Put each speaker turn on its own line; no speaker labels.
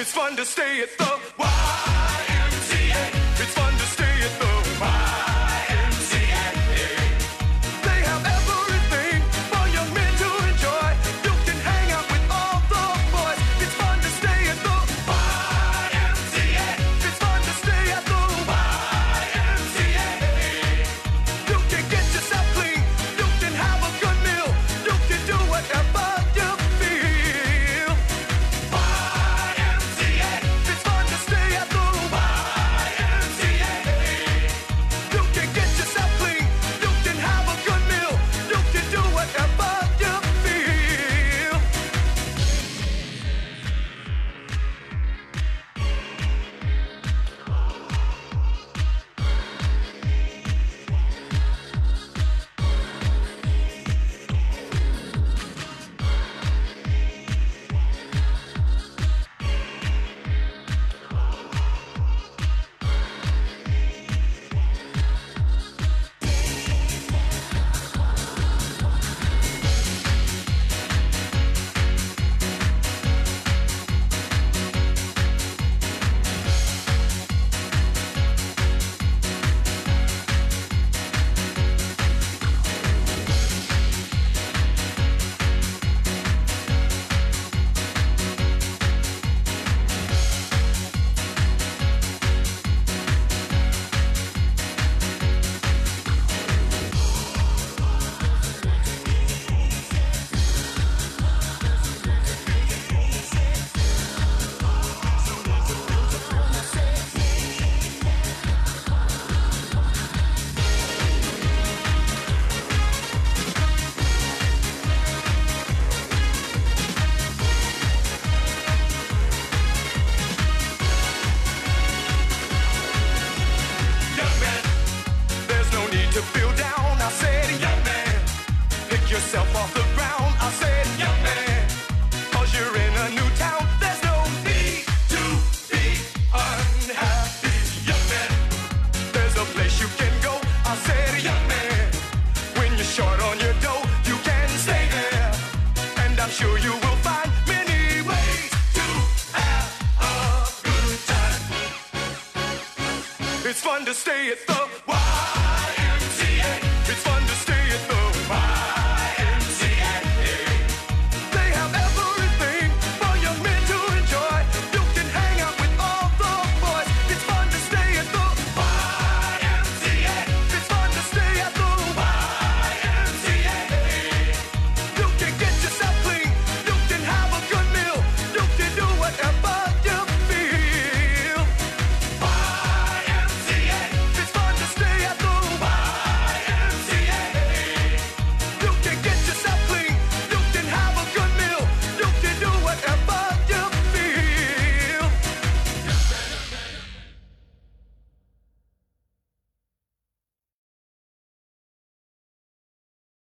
It's fun to stay at the yourself off the ground. I said, young man, cause you're in a new town. There's no need to be unhappy. Young man, there's a place you can go. I said, young man, when you're short on your dough, you can stay there. And I'm sure you will find many ways to have a good time. It's fun to stay at the